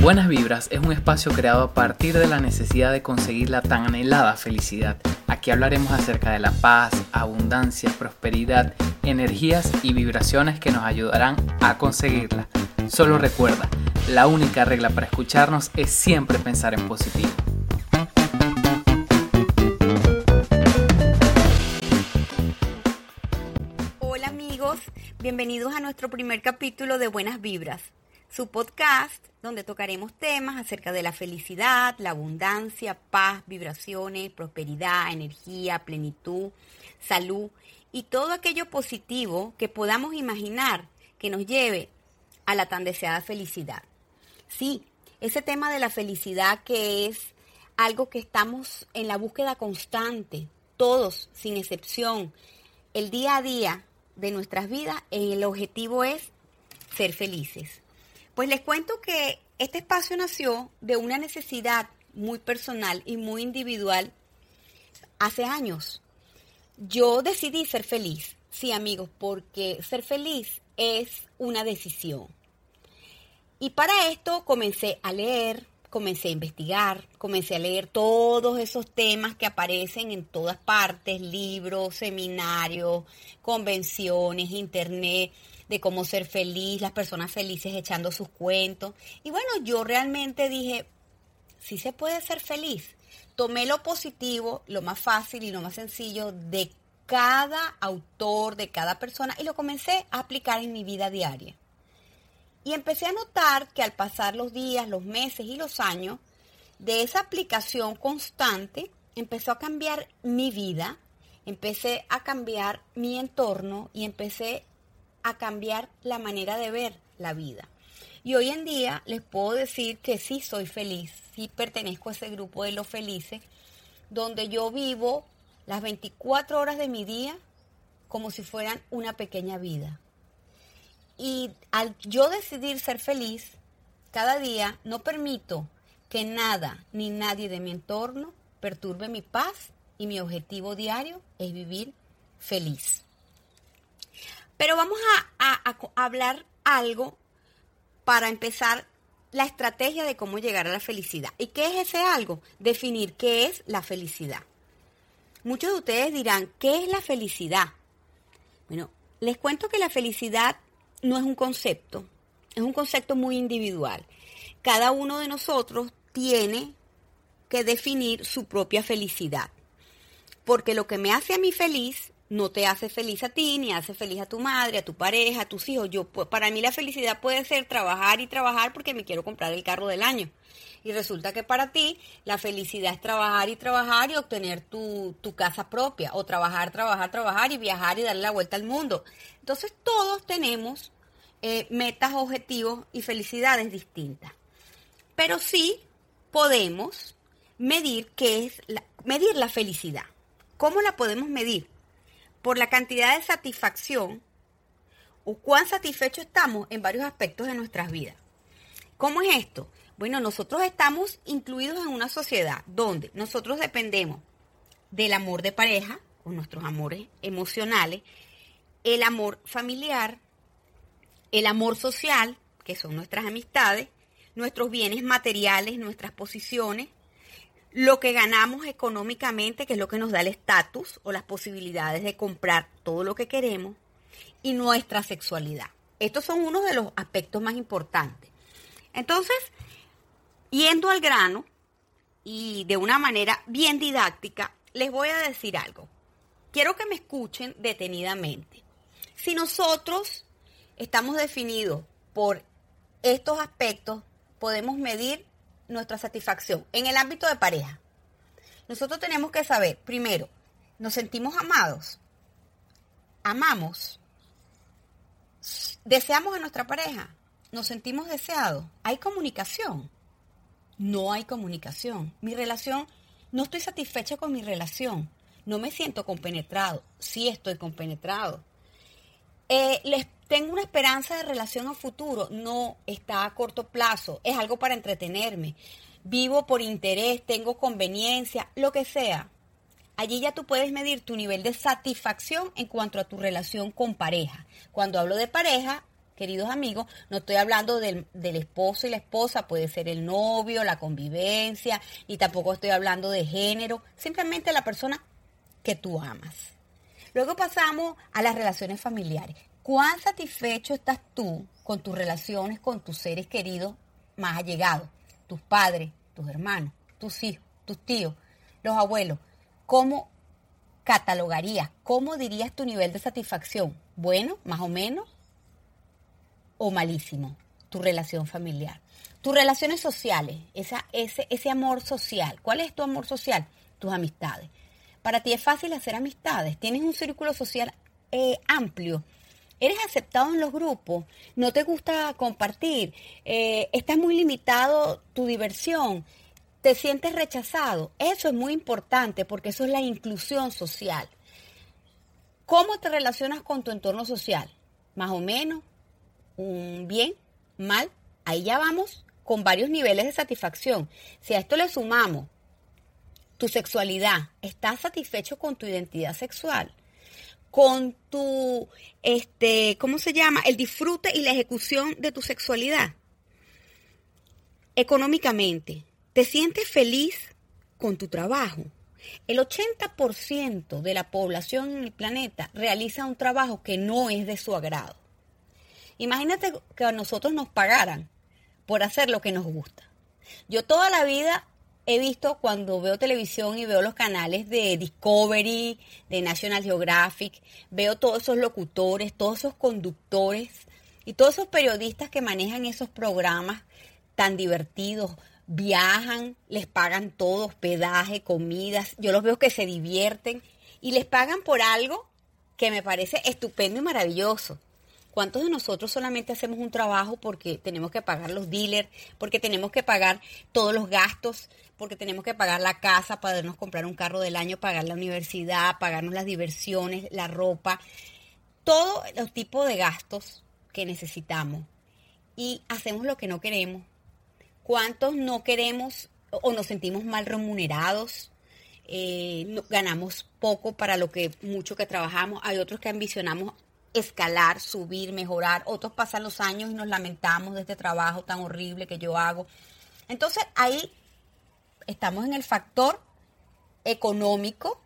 Buenas Vibras es un espacio creado a partir de la necesidad de conseguir la tan anhelada felicidad. Aquí hablaremos acerca de la paz, abundancia, prosperidad, energías y vibraciones que nos ayudarán a conseguirla. Solo recuerda, la única regla para escucharnos es siempre pensar en positivo. Hola amigos, bienvenidos a nuestro primer capítulo de Buenas Vibras su podcast donde tocaremos temas acerca de la felicidad, la abundancia, paz, vibraciones, prosperidad, energía, plenitud, salud y todo aquello positivo que podamos imaginar que nos lleve a la tan deseada felicidad. Sí, ese tema de la felicidad que es algo que estamos en la búsqueda constante, todos, sin excepción, el día a día de nuestras vidas, el objetivo es ser felices. Pues les cuento que este espacio nació de una necesidad muy personal y muy individual hace años. Yo decidí ser feliz, sí amigos, porque ser feliz es una decisión. Y para esto comencé a leer, comencé a investigar, comencé a leer todos esos temas que aparecen en todas partes, libros, seminarios, convenciones, internet, de cómo ser feliz, las personas felices echando sus cuentos. Y bueno, yo realmente dije, sí se puede ser feliz. Tomé lo positivo, lo más fácil y lo más sencillo de cada autor, de cada persona, y lo comencé a aplicar en mi vida diaria. Y empecé a notar que al pasar los días, los meses y los años, de esa aplicación constante, empezó a cambiar mi vida, empecé a cambiar mi entorno y empecé a cambiar la manera de ver la vida. Y hoy en día les puedo decir que sí soy feliz, sí pertenezco a ese grupo de los felices, donde yo vivo las 24 horas de mi día como si fueran una pequeña vida. Y al yo decidir ser feliz, cada día no permito que nada ni nadie de mi entorno perturbe mi paz y mi objetivo diario es vivir feliz. Pero vamos a, hablar algo para empezar la estrategia de cómo llegar a la felicidad. ¿Y qué es ese algo? Definir qué es la felicidad. Muchos de ustedes dirán, ¿qué es la felicidad? Bueno, les cuento que la felicidad no es un concepto, es un concepto muy individual. Cada uno de nosotros tiene que definir su propia felicidad. Porque lo que me hace a mí feliz no te hace feliz a ti, ni hace feliz a tu madre, a tu pareja, a tus hijos. Yo, para mí la felicidad puede ser trabajar y trabajar porque me quiero comprar el carro del año. Y resulta que para ti la felicidad es trabajar y trabajar y obtener tu, casa propia, o trabajar, trabajar, trabajar y viajar y darle la vuelta al mundo. Entonces todos tenemos eh, metas, objetivos y felicidades distintas. Pero sí podemos medir qué es medir la felicidad. ¿Cómo la podemos medir? Por la cantidad de satisfacción o cuán satisfechos estamos en varios aspectos de nuestras vidas. ¿Cómo es esto? Bueno, nosotros estamos incluidos en una sociedad donde nosotros dependemos del amor de pareja, o nuestros amores emocionales, el amor familiar, el amor social, que son nuestras amistades, nuestros bienes materiales, nuestras posiciones, lo que ganamos económicamente, que es lo que nos da el estatus o las posibilidades de comprar todo lo que queremos, y nuestra sexualidad. Estos son unos de los aspectos más importantes. Entonces, yendo al grano y de una manera bien didáctica, les voy a decir algo. Quiero que me escuchen detenidamente. Si nosotros estamos definidos por estos aspectos, podemos medir nuestra satisfacción en el ámbito de pareja. Nosotros tenemos que saber, primero, ¿nos sentimos amados? ¿Amamos? ¿Deseamos a nuestra pareja? ¿Nos sentimos deseados? ¿Hay comunicación? No hay comunicación. Mi relación, no estoy satisfecha con mi relación. No me siento compenetrado. Sí estoy compenetrado. Eh, les tengo una esperanza de relación a futuro, no está a corto plazo, es algo para entretenerme. Vivo por interés, tengo conveniencia, lo que sea. Allí ya tú puedes medir tu nivel de satisfacción en cuanto a tu relación con pareja. Cuando hablo de pareja, queridos amigos, no estoy hablando del, del, esposo y la esposa, puede ser el novio, la convivencia, y tampoco estoy hablando de género, simplemente la persona que tú amas. Luego pasamos a las relaciones familiares. ¿Cuán satisfecho estás tú con tus relaciones con tus seres queridos más allegados? Tus padres, tus hermanos, tus hijos, tus tíos, los abuelos. ¿Cómo catalogarías? ¿Cómo dirías tu nivel de satisfacción? ¿Bueno, más o menos? ¿O malísimo? Tu relación familiar. Tus relaciones sociales, ese amor social. ¿Cuál es tu amor social? Tus amistades. Para ti es fácil hacer amistades. Tienes un círculo social eh, amplio eres aceptado en los grupos, no te gusta compartir, eh, estás muy limitado tu diversión, te sientes rechazado. Eso es muy importante porque eso es la inclusión social. ¿Cómo te relacionas con tu entorno social? Más o menos, bien, mal. Ahí ya vamos con varios niveles de satisfacción. Si a esto le sumamos tu sexualidad, ¿estás satisfecho con tu identidad sexual? Con tu, este, ¿cómo se llama? El disfrute y la ejecución de tu sexualidad. Económicamente, ¿te sientes feliz con tu trabajo? El 80% de la población en el planeta realiza un trabajo que no es de su agrado. Imagínate que a nosotros nos pagaran por hacer lo que nos gusta. Yo toda la vida he visto cuando veo televisión y veo los canales de Discovery, de National Geographic, veo todos esos locutores, todos esos conductores y todos esos periodistas que manejan esos programas tan divertidos, viajan, les pagan todo, hospedaje, comidas, yo los veo que se divierten y les pagan por algo que me parece estupendo y maravilloso. ¿Cuántos de nosotros solamente hacemos un trabajo porque tenemos que pagar los dealers, porque tenemos que pagar todos los gastos, porque tenemos que pagar la casa, podernos comprar un carro del año, pagar la universidad, pagarnos las diversiones, la ropa, todos los tipos de gastos que necesitamos y hacemos lo que no queremos? ¿Cuántos no queremos o nos sentimos mal remunerados? Eh, ganamos poco para lo que mucho que trabajamos. Hay otros que ambicionamos escalar, subir, mejorar. Otros pasan los años y nos lamentamos de este trabajo tan horrible que yo hago. Entonces ahí estamos en el factor económico,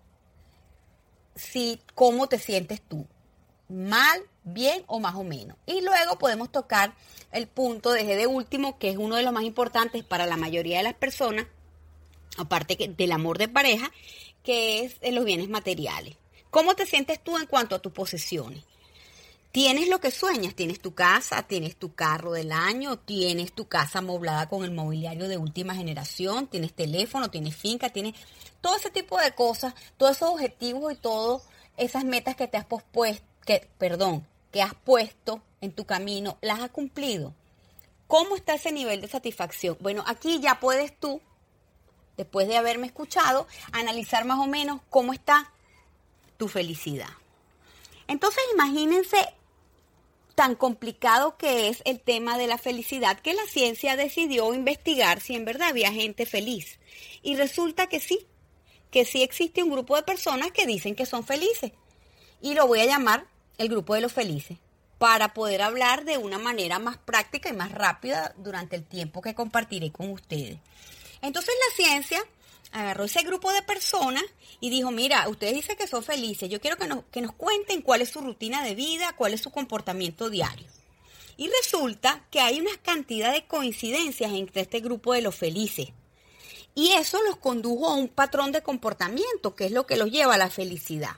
si cómo te sientes tú, mal, bien o más o menos. Y luego podemos tocar el punto de de último, que es uno de los más importantes para la mayoría de las personas, aparte del amor de pareja, que es los bienes materiales. ¿Cómo te sientes tú en cuanto a tus posesiones? Tienes lo que sueñas, tienes tu casa, tienes tu carro del año, tienes tu casa amoblada con el mobiliario de última generación, tienes teléfono, tienes finca, tienes todo ese tipo de cosas, todos esos objetivos y todas esas metas que te has pospuesto, que, perdón, que has puesto en tu camino, las has cumplido. ¿Cómo está ese nivel de satisfacción? Bueno, aquí ya puedes tú, después de haberme escuchado, analizar más o menos cómo está tu felicidad. Entonces imagínense tan complicado que es el tema de la felicidad que la ciencia decidió investigar si en verdad había gente feliz. Y resulta que sí, que sí existe un grupo de personas que dicen que son felices. Y lo voy a llamar el grupo de los felices, para poder hablar de una manera más práctica y más rápida durante el tiempo que compartiré con ustedes. Entonces la ciencia agarró ese grupo de personas y dijo, mira, ustedes dicen que son felices, yo quiero que nos, que nos cuenten cuál es su rutina de vida, cuál es su comportamiento diario. Y resulta que hay una cantidad de coincidencias entre este grupo de los felices. Y eso los condujo a un patrón de comportamiento, que es lo que los lleva a la felicidad.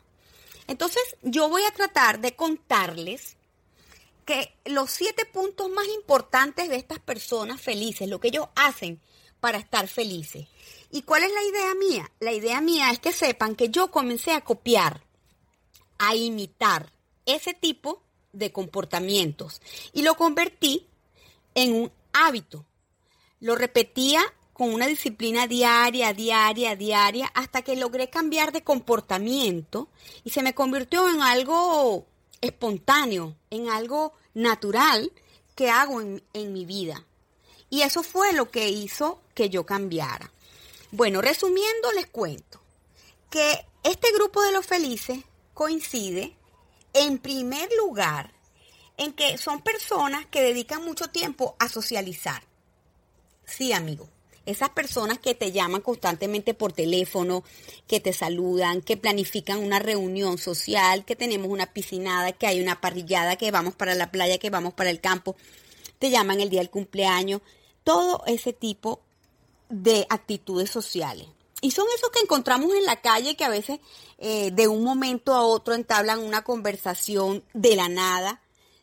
Entonces, yo voy a tratar de contarles que los siete puntos más importantes de estas personas felices, lo que ellos hacen para estar felices. ¿Y cuál es la idea mía? La idea mía es que sepan que yo comencé a copiar, a imitar ese tipo de comportamientos y lo convertí en un hábito. Lo repetía con una disciplina diaria, diaria, diaria, hasta que logré cambiar de comportamiento y se me convirtió en algo espontáneo, en algo natural que hago en, en mi vida. Y eso fue lo que hizo que yo cambiara. Bueno, resumiendo, les cuento que este grupo de los felices coincide, en primer lugar, en que son personas que dedican mucho tiempo a socializar. Sí, amigo. Esas personas que te llaman constantemente por teléfono, que te saludan, que planifican una reunión social, que tenemos una piscinada, que hay una parrillada, que vamos para la playa, que vamos para el campo, te llaman el día del cumpleaños, todo ese tipo de actitudes sociales. Y son esos que encontramos en la calle que a veces eh, de un momento a otro entablan una conversación de la nada,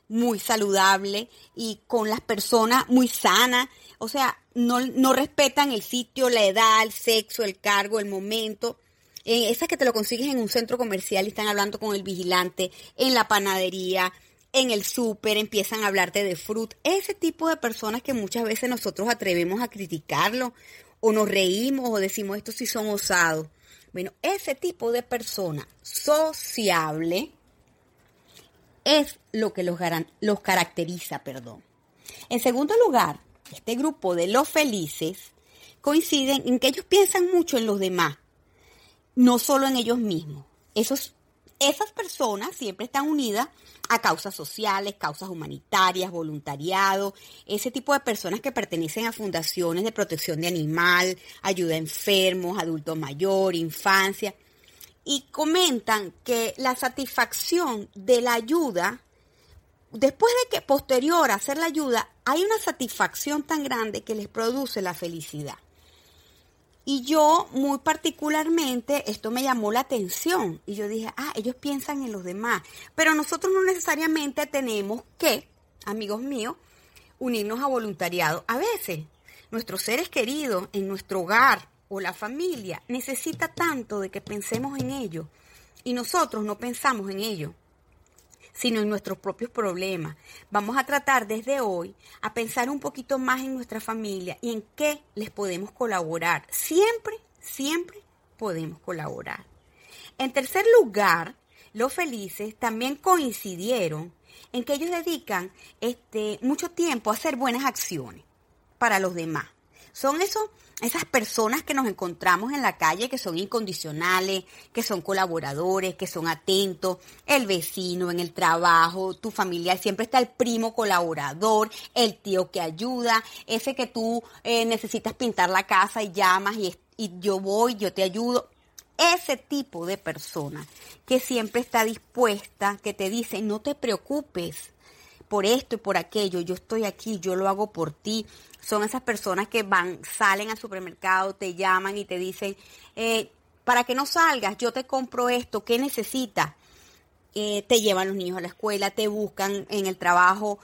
muy saludable y con las personas muy sanas. O sea, no, no respetan el sitio, la edad, el sexo, el cargo, el momento. Eh, esas que te lo consigues en un centro comercial y están hablando con el vigilante, en la panadería, en el súper, empiezan a hablarte de fruit. Ese tipo de personas que muchas veces nosotros atrevemos a criticarlo o nos reímos o decimos estos sí son osados. Bueno, ese tipo de persona sociable es lo que los, los caracteriza, perdón. En segundo lugar, este grupo de los felices coinciden en que ellos piensan mucho en los demás, no solo en ellos mismos. Esos, esas personas siempre están unidas a causas sociales, causas humanitarias, voluntariado, ese tipo de personas que pertenecen a fundaciones de protección de animal, ayuda a enfermos, adultos mayores, infancia, y comentan que la satisfacción de la ayuda, después de que posterior a hacer la ayuda, hay una satisfacción tan grande que les produce la felicidad. Y yo muy particularmente, esto me llamó la atención. Y yo dije, ah, ellos piensan en los demás, pero nosotros no necesariamente tenemos que, amigos míos, unirnos a voluntariado. A veces, nuestros seres queridos en nuestro hogar o la familia necesita tanto de que pensemos en ello y nosotros no pensamos en ello sino en nuestros propios problemas. Vamos a tratar desde hoy a pensar un poquito más en nuestra familia y en qué les podemos colaborar. Siempre, siempre podemos colaborar. En tercer lugar, los felices también coincidieron en que ellos dedican este, mucho tiempo a hacer buenas acciones para los demás. Son esos esas personas que nos encontramos en la calle que son incondicionales, que son colaboradores, que son atentos, el vecino en el trabajo, tu familiar, siempre está el primo colaborador, el tío que ayuda, ese que tú eh, necesitas pintar la casa y llamas y, y yo voy, yo te ayudo. Ese tipo de persona que siempre está dispuesta, que te dice, no te preocupes, por esto y por aquello, yo estoy aquí, yo lo hago por ti. Son esas personas que van, salen al supermercado, te llaman y te dicen, eh, para que no salgas, yo te compro esto, ¿qué necesitas? Eh, te llevan los niños a la escuela, te buscan en el trabajo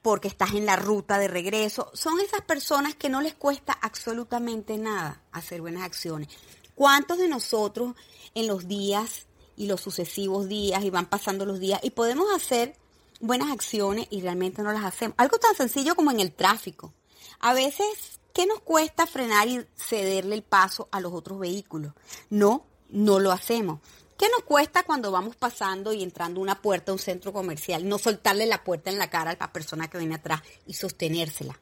porque estás en la ruta de regreso. Son esas personas que no les cuesta absolutamente nada hacer buenas acciones. ¿Cuántos de nosotros en los días y los sucesivos días y van pasando los días y podemos hacer buenas acciones y realmente no las hacemos. Algo tan sencillo como en el tráfico. A veces, ¿qué nos cuesta frenar y cederle el paso a los otros vehículos? No, no lo hacemos. ¿Qué nos cuesta cuando vamos pasando y entrando una puerta a un centro comercial? No soltarle la puerta en la cara a la persona que viene atrás y sostenérsela.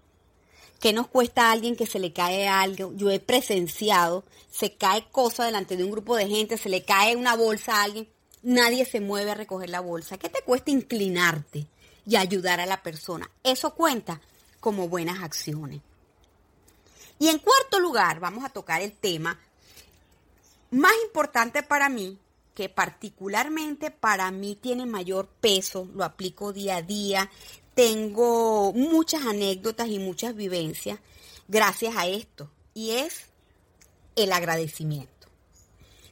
¿Qué nos cuesta a alguien que se le cae algo? Yo he presenciado, se cae cosa delante de un grupo de gente, se le cae una bolsa a alguien nadie se mueve a recoger la bolsa. ¿Qué te cuesta inclinarte y ayudar a la persona? Eso cuenta como buenas acciones. Y en cuarto lugar, vamos a tocar el tema más importante para mí, que particularmente para mí tiene mayor peso, lo aplico día a día, tengo muchas anécdotas y muchas vivencias gracias a esto, y es el agradecimiento.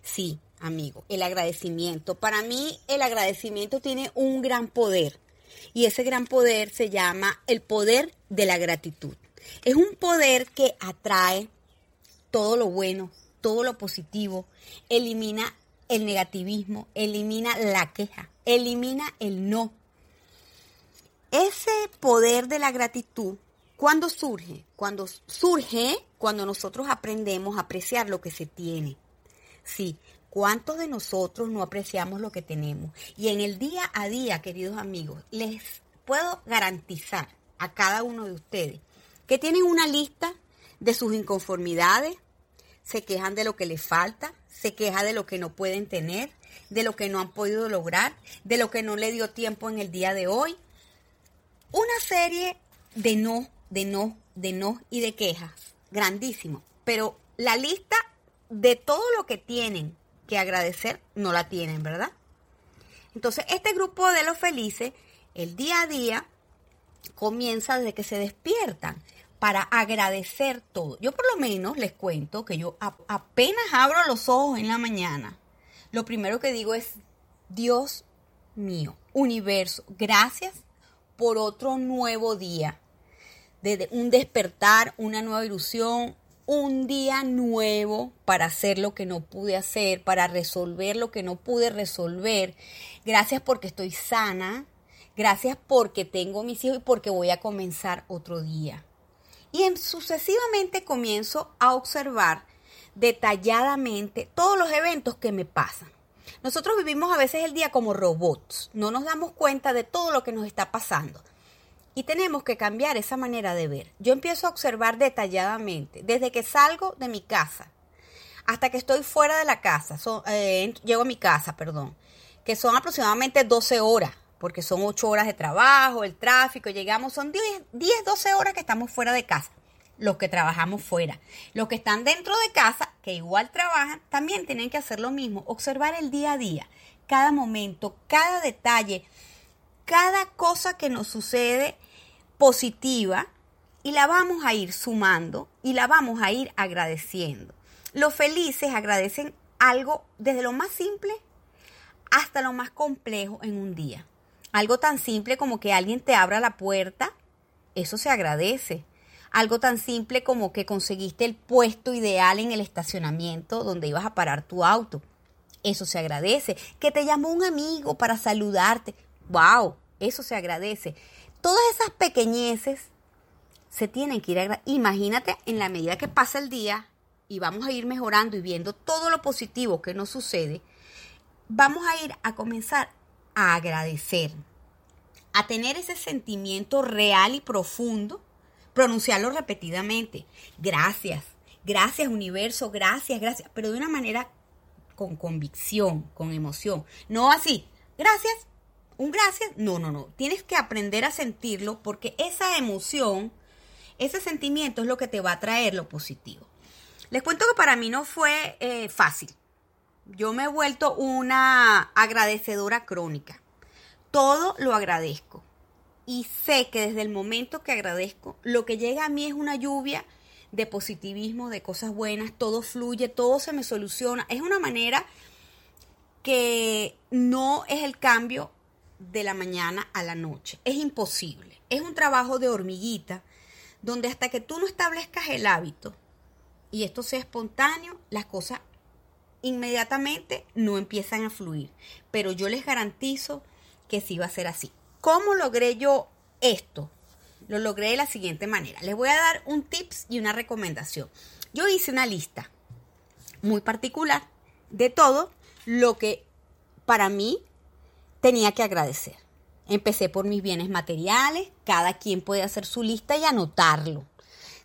Sí, amigo, el agradecimiento. Para mí el agradecimiento tiene un gran poder y ese gran poder se llama el poder de la gratitud. Es un poder que atrae todo lo bueno, todo lo positivo, elimina el negativismo, elimina la queja, elimina el no. Ese poder de la gratitud, ¿cuándo surge? Cuando surge cuando nosotros aprendemos a apreciar lo que se tiene. Sí, ¿Cuántos de nosotros no apreciamos lo que tenemos? Y en el día a día, queridos amigos, les puedo garantizar a cada uno de ustedes que tienen una lista de sus inconformidades, se quejan de lo que les falta, se quejan de lo que no pueden tener, de lo que no han podido lograr, de lo que no le dio tiempo en el día de hoy, una serie de no, de no, de no y de quejas, grandísimo, pero la lista de todo lo que tienen que agradecer no la tienen, ¿verdad? Entonces, este grupo de los felices, el día a día, comienza desde que se despiertan para agradecer todo. Yo por lo menos les cuento que yo apenas abro los ojos en la mañana, lo primero que digo es, Dios mío, universo, gracias por otro nuevo día, de un despertar, una nueva ilusión, un día nuevo para hacer lo que no pude hacer, para resolver lo que no pude resolver. Gracias porque estoy sana, gracias porque tengo mis hijos y porque voy a comenzar otro día. Y sucesivamente comienzo a observar detalladamente todos los eventos que me pasan. Nosotros vivimos a veces el día como robots, no nos damos cuenta de todo lo que nos está pasando. Y tenemos que cambiar esa manera de ver. Yo empiezo a observar detalladamente, desde que salgo de mi casa hasta que estoy fuera de la casa, eh, llego a mi casa, perdón, que son aproximadamente 12 horas, porque son 8 horas de trabajo, el tráfico, llegamos, son 10, 10 12 horas que estamos fuera de casa los que trabajamos fuera. Los que están dentro de casa, que igual trabajan, también tienen que hacer lo mismo, observar el día a día, cada momento, cada detalle, cada cosa que nos sucede positiva y la vamos a ir sumando y la vamos a ir agradeciendo. Los felices agradecen algo desde lo más simple hasta lo más complejo en un día. Algo tan simple como que alguien te abra la puerta, eso se agradece. Algo tan simple como que conseguiste el puesto ideal en el estacionamiento donde ibas a parar tu auto. Eso se agradece. Que te llamó un amigo para saludarte. ¡Wow! Eso se agradece. Todas esas pequeñeces se tienen que ir a... Imagínate en la medida que pasa el día y vamos a ir mejorando y viendo todo lo positivo que nos sucede, vamos a ir a comenzar a agradecer, a tener ese sentimiento real y profundo pronunciarlo repetidamente. Gracias, gracias universo, gracias, gracias, pero de una manera con convicción, con emoción. No así, gracias, un gracias. No, no, no. Tienes que aprender a sentirlo porque esa emoción, ese sentimiento es lo que te va a traer lo positivo. Les cuento que para mí no fue eh, fácil. Yo me he vuelto una agradecedora crónica. Todo lo agradezco y sé que desde el momento que agradezco, lo que llega a mí es una lluvia de positivismo, de cosas buenas, todo fluye, todo se me soluciona. Es una manera que no es el cambio de la mañana a la noche. Es imposible. Es un trabajo de hormiguita donde hasta que tú no establezcas el hábito y esto sea espontáneo, las cosas inmediatamente no empiezan a fluir. Pero yo les garantizo que sí va a ser así. ¿Cómo logré yo esto? Lo logré de la siguiente manera. Les voy a dar un tips y una recomendación. Yo hice una lista muy particular de todo lo que para mí tenía que agradecer. Empecé por mis bienes materiales, cada quien puede hacer su lista y anotarlo.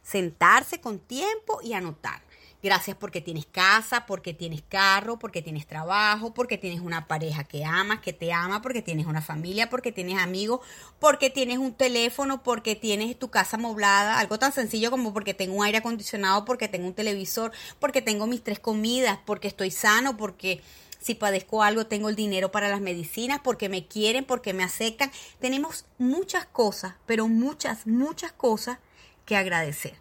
Sentarse con tiempo y anotar. Gracias porque tienes casa, porque tienes carro, porque tienes trabajo, porque tienes una pareja que amas, que te ama, porque tienes una familia, porque tienes amigos, porque tienes un teléfono, porque tienes tu casa amoblada, algo tan sencillo como porque tengo un aire acondicionado, porque tengo un televisor, porque tengo mis tres comidas, porque estoy sano, porque si padezco algo tengo el dinero para las medicinas, porque me quieren, porque me aceptan. Tenemos muchas cosas, pero muchas, muchas cosas que agradecer.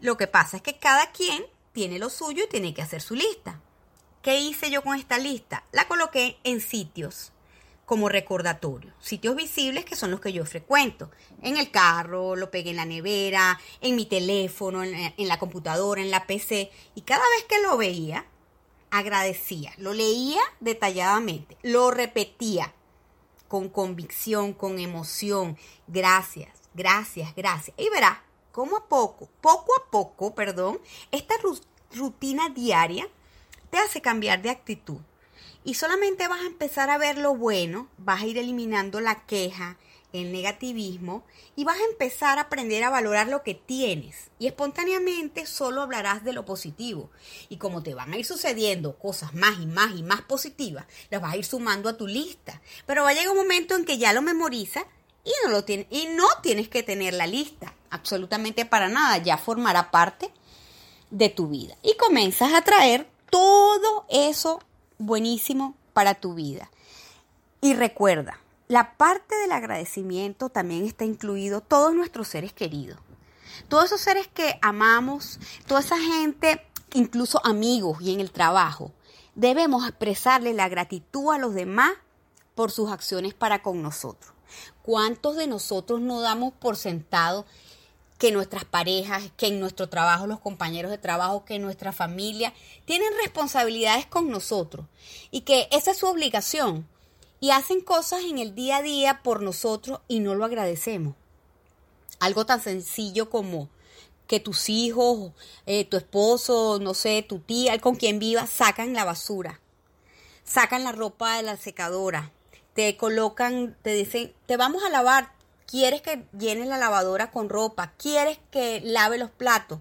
Lo que pasa es que cada quien tiene lo suyo y tiene que hacer su lista. ¿Qué hice yo con esta lista? La coloqué en sitios como recordatorio, sitios visibles que son los que yo frecuento. En el carro, lo pegué en la nevera, en mi teléfono, en la, computadora, en la PC. Y cada vez que lo veía, agradecía, lo leía detalladamente, lo repetía con convicción, con emoción. Gracias, gracias, gracias. Y verá cómo a poco, poco a poco, perdón, esta rutina diaria te hace cambiar de actitud. Y solamente vas a empezar a ver lo bueno, vas a ir eliminando la queja, el negativismo y vas a empezar a aprender a valorar lo que tienes. Y espontáneamente solo hablarás de lo positivo. Y como te van a ir sucediendo cosas más y más y más positivas, las vas a ir sumando a tu lista. Pero va a llegar un momento en que ya lo memorizas y no, lo tiene, y no tienes que tener la lista, absolutamente para nada, ya formará parte de tu vida. Y comienzas a traer todo eso buenísimo para tu vida. Y recuerda, la parte del agradecimiento también está incluido todos nuestros seres queridos. Todos esos seres que amamos, toda esa gente, incluso amigos y en el trabajo, debemos expresarle la gratitud a los demás por sus acciones para con nosotros. ¿Cuántos de nosotros no damos por sentado que nuestras parejas, que en nuestro trabajo los compañeros de trabajo, que nuestra familia tienen responsabilidades con nosotros y que esa es su obligación y hacen cosas en el día a día por nosotros y no lo agradecemos? Algo tan sencillo como que tus hijos, eh, tu esposo, no sé, tu tía, con quien vivas, sacan la basura, sacan la ropa de la secadora, te colocan, te dicen, te vamos a lavar, quieres que llenes la lavadora con ropa, quieres que lave los platos.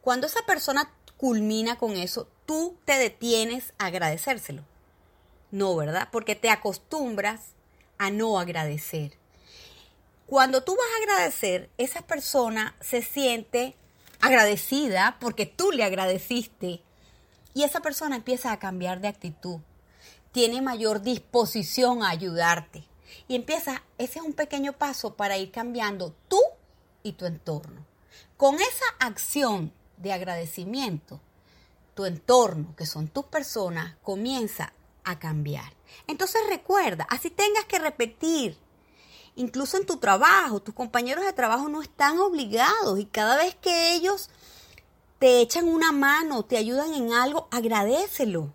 Cuando esa persona culmina con eso, tú te detienes a agradecérselo. No, ¿verdad? Porque te acostumbras a no agradecer. Cuando tú vas a agradecer, esa persona se siente agradecida porque tú le agradeciste y esa persona empieza a cambiar de actitud, tiene mayor disposición a ayudarte. Y empieza, ese es un pequeño paso para ir cambiando tú y tu entorno. Con esa acción de agradecimiento, tu entorno, que son tus personas, comienza a cambiar. Entonces recuerda, así tengas que repetir, incluso en tu trabajo, tus compañeros de trabajo no están obligados y cada vez que ellos te echan una mano, te ayudan en algo, agradecelo.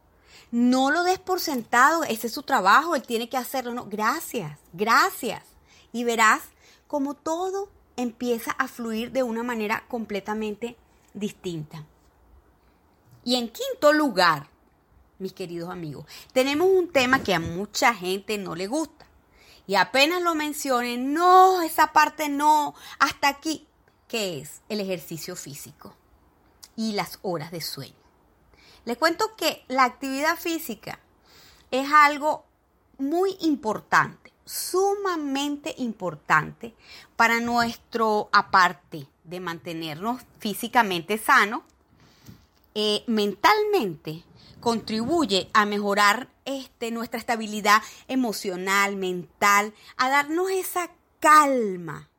No lo des por sentado, ese es su trabajo, él tiene que hacerlo. Gracias, gracias. Y verás como todo empieza a fluir de una manera completamente distinta. Y en quinto lugar, mis queridos amigos, tenemos un tema que a mucha gente no le gusta. Y apenas lo mencionen, no, esa parte no, hasta aquí, que es el ejercicio físico y las horas de sueño. Les cuento que la actividad física es algo muy importante, sumamente importante para nuestro, aparte de mantenernos físicamente sanos, eh, mentalmente contribuye a mejorar este, nuestra estabilidad emocional, mental, a darnos esa calma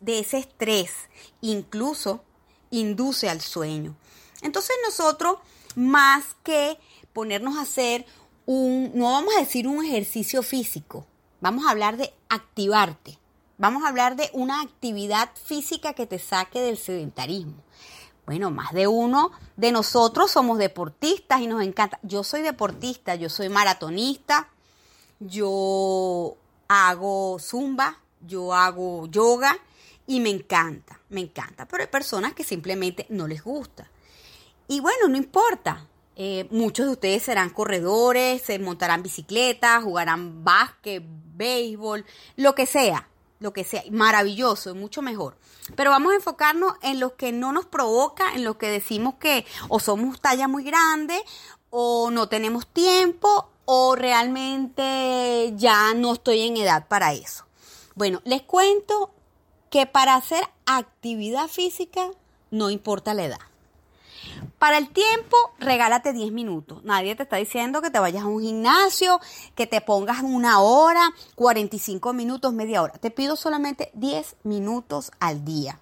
de ese estrés, incluso induce al sueño. Entonces nosotros más que ponernos a hacer un, no vamos a decir un ejercicio físico, vamos a hablar de activarte, vamos a hablar de una actividad física que te saque del sedentarismo. Bueno, más de uno de nosotros somos deportistas y nos encanta. Yo soy deportista, yo soy maratonista, yo hago zumba, yo hago yoga y me encanta, me encanta. Pero hay personas que simplemente no les gusta. Y bueno, no importa. Eh, muchos de ustedes serán corredores, se montarán bicicletas, jugarán básquet, béisbol, lo que sea, lo que sea. Maravilloso, mucho mejor. Pero vamos a enfocarnos en lo que no nos provoca, en lo que decimos que o somos talla muy grande, o no tenemos tiempo, o realmente ya no estoy en edad para eso. Bueno, les cuento que para hacer actividad física no importa la edad. Para el tiempo, regálate 10 minutos. Nadie te está diciendo que te vayas a un gimnasio, que te pongas una hora, 45 minutos, media hora. Te pido solamente 10 minutos al día.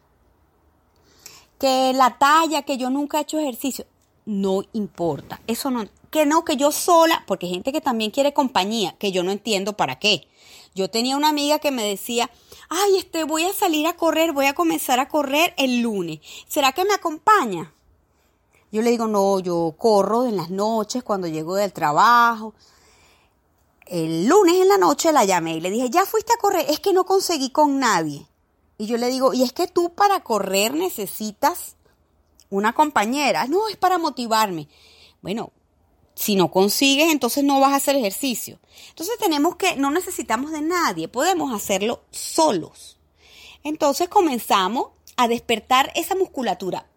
Que la talla, que yo nunca he hecho ejercicio, no importa. Eso no, que no, que yo sola, porque hay gente que también quiere compañía, que yo no entiendo para qué. Yo tenía una amiga que me decía, ay, este, voy a salir a correr, voy a comenzar a correr el lunes. ¿Será que me acompaña? Yo le digo, no, yo corro en las noches cuando llego del trabajo. El lunes en la noche la llamé y le dije, ya fuiste a correr, es que no conseguí con nadie. Y yo le digo, y es que tú para correr necesitas una compañera. No, es para motivarme. Bueno, si no consigues, entonces no vas a hacer ejercicio. Entonces tenemos que, no necesitamos de nadie, podemos hacerlo solos. Entonces comenzamos a despertar esa musculatura.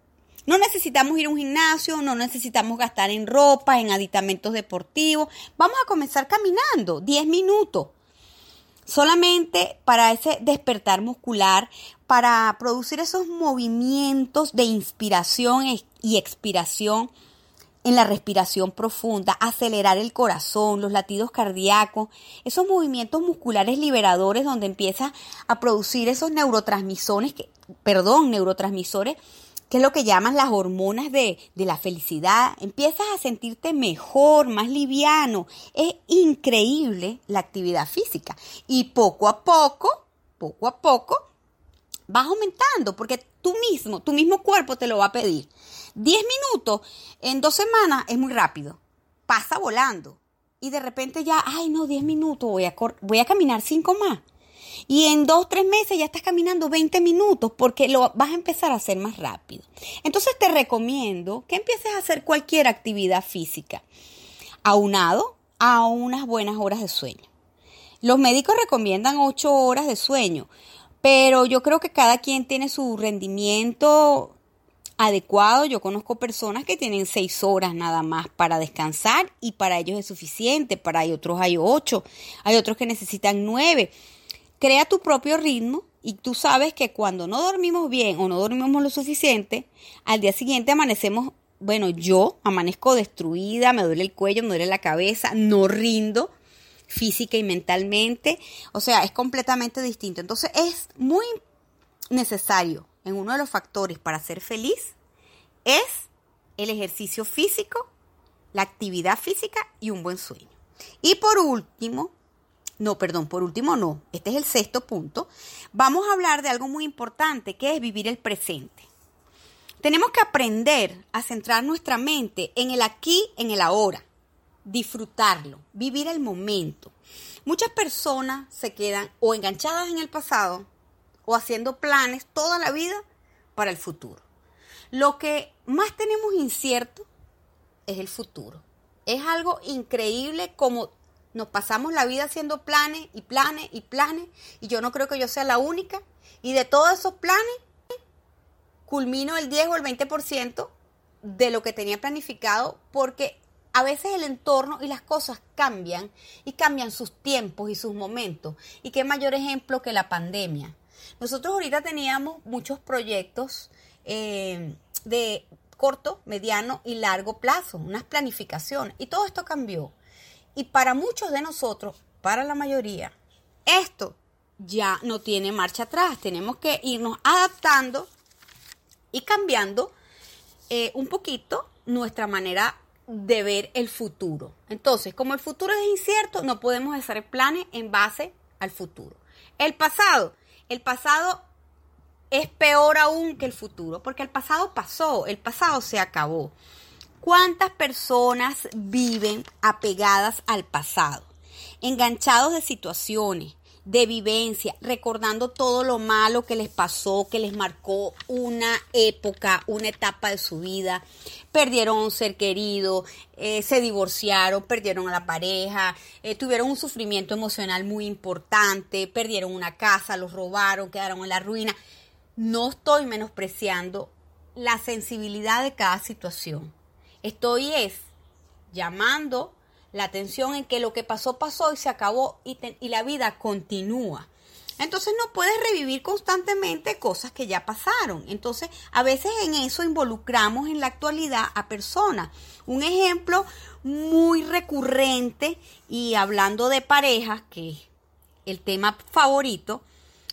No necesitamos ir a un gimnasio, no necesitamos gastar en ropa, en aditamentos deportivos. Vamos a comenzar caminando 10 minutos. solamente para ese despertar muscular, para producir esos movimientos de inspiración y expiración en la respiración profunda, acelerar el corazón, los latidos cardíacos, esos movimientos musculares liberadores donde empieza a producir esos neurotransmisores, perdón, neurotransmisores, que es lo que llaman las hormonas de, de la felicidad. Empiezas a sentirte mejor, más liviano. Es increíble la actividad física. Y poco a poco, poco a poco, vas aumentando, porque tú mismo, tu mismo cuerpo te lo va a pedir. 10 minutos en dos semanas es muy rápido. Pasa volando. Y de repente ya, ay no, 10 minutos, voy a, voy a caminar 5 más. Y en dos, tres meses ya estás caminando 20 minutos porque lo vas a empezar a hacer más rápido. Entonces te recomiendo que empieces a hacer cualquier actividad física, aunado a unas buenas horas de sueño. Los médicos recomiendan 8 horas de sueño, pero yo creo que cada quien tiene su rendimiento adecuado. Yo conozco personas que tienen seis horas nada más para descansar y para ellos es suficiente. Para otros hay ocho, hay otros que necesitan nueve. Crea tu propio ritmo y tú sabes que cuando no dormimos bien o no dormimos lo suficiente, al día siguiente amanecemos, bueno, yo amanezco destruida, me duele el cuello, me duele la cabeza, no rindo física y mentalmente. O sea, es completamente distinto. Entonces es muy necesario en uno de los factores para ser feliz es el ejercicio físico, la actividad física y un buen sueño. Y por último, no, perdón, por último no, este es el sexto punto, vamos a hablar de algo muy importante que es vivir el presente. Tenemos que aprender a centrar nuestra mente en el aquí, en el ahora disfrutarlo, vivir el momento. Muchas personas se quedan o enganchadas en el pasado o haciendo planes toda la vida para el futuro. Lo que más tenemos incierto es el futuro. Es algo increíble como nos pasamos la vida haciendo planes y planes y planes y yo no creo que yo sea la única. Y de todos esos planes, culmino el 10 o el 20% de lo que tenía planificado porque a veces el entorno y las cosas cambian y cambian sus tiempos y sus momentos. Y qué mayor ejemplo que la pandemia. Nosotros ahorita teníamos muchos proyectos eh, de corto, mediano y largo plazo, unas planificaciones. Y todo esto cambió. Y para muchos de nosotros, para la mayoría, esto ya no tiene marcha atrás. Tenemos que irnos adaptando y cambiando eh, un poquito nuestra manera de ver el futuro. Entonces, como el futuro es incierto, no podemos hacer planes en base al futuro. El pasado, el pasado es peor aún que el futuro, porque el pasado pasó, el pasado se acabó. ¿Cuántas personas viven apegadas al pasado? Enganchados de situaciones, de vivencia, recordando todo lo malo que les pasó, que les marcó una época, una etapa de su vida. Perdieron un ser querido, eh, se divorciaron, perdieron a la pareja, eh, tuvieron un sufrimiento emocional muy importante, perdieron una casa, los robaron, quedaron en la ruina. No estoy menospreciando la sensibilidad de cada situación. Estoy es llamando la atención en que lo que pasó pasó y se acabó y, y la vida continúa. Entonces no puedes revivir constantemente cosas que ya pasaron. Entonces a veces en eso involucramos en la actualidad a personas. Un ejemplo muy recurrente y hablando de parejas, que es el tema favorito,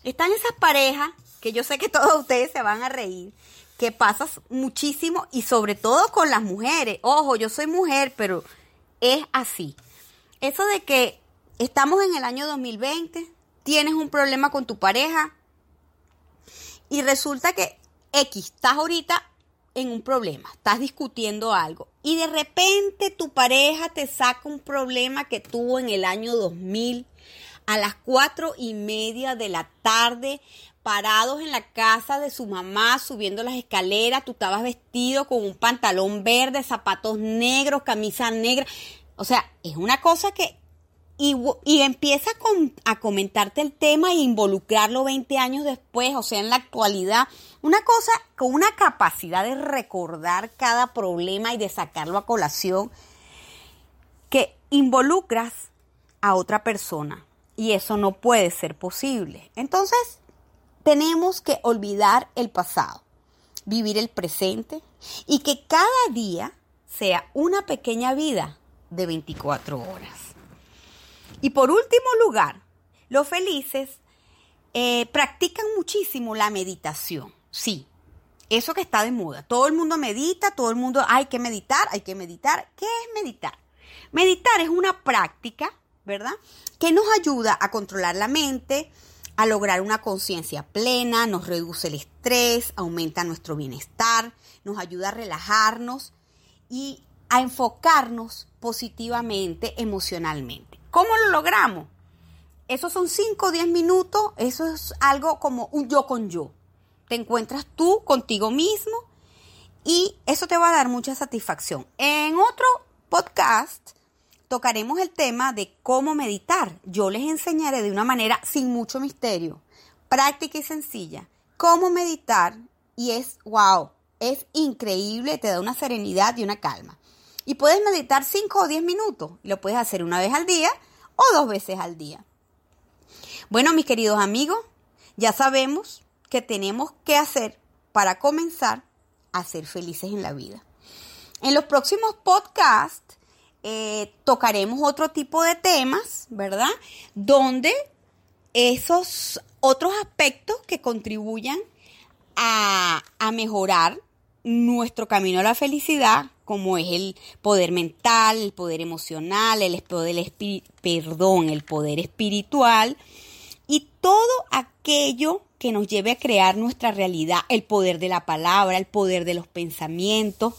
están esas parejas que yo sé que todos ustedes se van a reír, que pasas muchísimo y sobre todo con las mujeres. Ojo, yo soy mujer, pero es así. Eso de que estamos en el año 2020, tienes un problema con tu pareja y resulta que X, estás ahorita en un problema, estás discutiendo algo y de repente tu pareja te saca un problema que tuvo en el año 2000 a las cuatro y media de la tarde parados en la casa de su mamá subiendo las escaleras, tú estabas vestido con un pantalón verde, zapatos negros, camisa negra. O sea, es una cosa que... Y, empieza a comentarte el tema e involucrarlo 20 años después, o sea, en la actualidad. Una cosa con una capacidad de recordar cada problema y de sacarlo a colación, que involucras a otra persona Y eso no puede ser posible. Entonces, tenemos que olvidar el pasado, vivir el presente y que cada día sea una pequeña vida de 24 horas. Y por último lugar, los felices eh, practican muchísimo la meditación. Sí, eso que está de moda. Todo el mundo medita, todo el mundo hay que meditar, hay que meditar. ¿Qué es meditar? Meditar es una práctica, ¿verdad? Que nos ayuda a controlar la mente, a lograr una conciencia plena, nos reduce el estrés, aumenta nuestro bienestar, nos ayuda a relajarnos y a enfocarnos positivamente emocionalmente. ¿Cómo lo logramos? Esos son 5 o 10 minutos, eso es algo como un yo con yo. Te encuentras tú contigo mismo y eso te va a dar mucha satisfacción. En otro podcast tocaremos el tema de cómo meditar. Yo les enseñaré de una manera sin mucho misterio, práctica y sencilla, cómo meditar y es wow, es increíble, te da una serenidad y una calma. Y puedes meditar 5 o 10 minutos, lo puedes hacer una vez al día o dos veces al día. Bueno, mis queridos amigos, ya sabemos que tenemos que hacer para comenzar a ser felices en la vida. En los próximos podcasts eh, tocaremos otro tipo de temas, ¿verdad? Donde esos otros aspectos que contribuyan a, a mejorar nuestro camino a la felicidad, como es el poder mental, el poder emocional, el poder, perdón, el poder espiritual y todo aquello que nos lleve a crear nuestra realidad, el poder de la palabra, el poder de los pensamientos,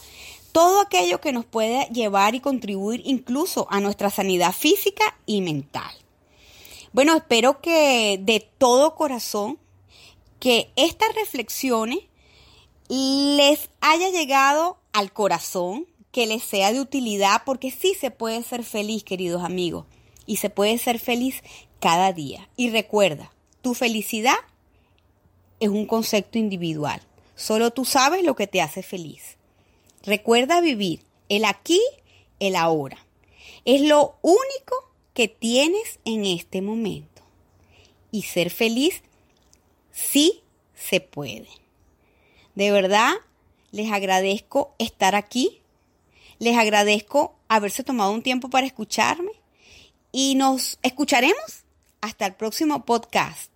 todo aquello que nos puede llevar y contribuir incluso a nuestra sanidad física y mental. Bueno, espero que de todo corazón que estas reflexiones les haya llegado al corazón, que les sea de utilidad, porque sí se puede ser feliz, queridos amigos, y se puede ser feliz cada día. Y recuerda, tu felicidad es un concepto individual. Solo tú sabes lo que te hace feliz. Recuerda vivir el aquí, el ahora. Es lo único que tienes en este momento. Y ser feliz sí se puede. De verdad, les agradezco estar aquí. Les agradezco haberse tomado un tiempo para escucharme. Y nos escucharemos hasta el próximo podcast.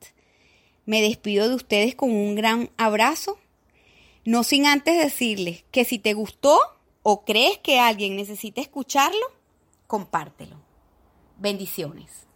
Me despido de ustedes con un gran abrazo, no sin antes decirles que si te gustó o crees que alguien necesita escucharlo, compártelo. Bendiciones.